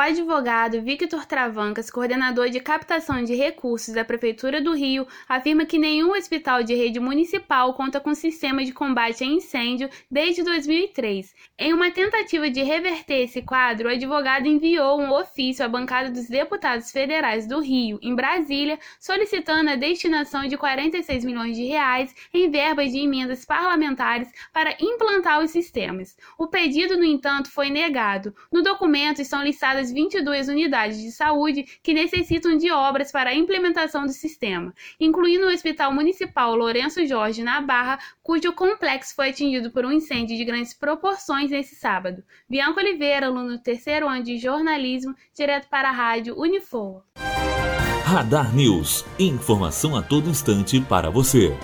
Advogado Victor Travancas, coordenador de captação de recursos da Prefeitura do Rio, afirma que nenhum hospital de rede municipal conta com sistema de combate a incêndio desde 2003. Em uma tentativa de reverter esse quadro, o advogado enviou um ofício à bancada dos deputados federais do Rio, em Brasília, solicitando a destinação de 46 milhões de reais em verbas de emendas parlamentares para implantar os sistemas. O pedido, no entanto, foi negado. No documento estão listadas das 22 unidades de saúde que necessitam de obras para a implementação do sistema, incluindo o Hospital Municipal Lourenço Jorge, na Barra, cujo complexo foi atingido por um incêndio de grandes proporções nesse sábado. Bianca Oliveira, aluno do terceiro ano de jornalismo, direto para a Rádio Unifor. Radar News. Informação a todo instante para você.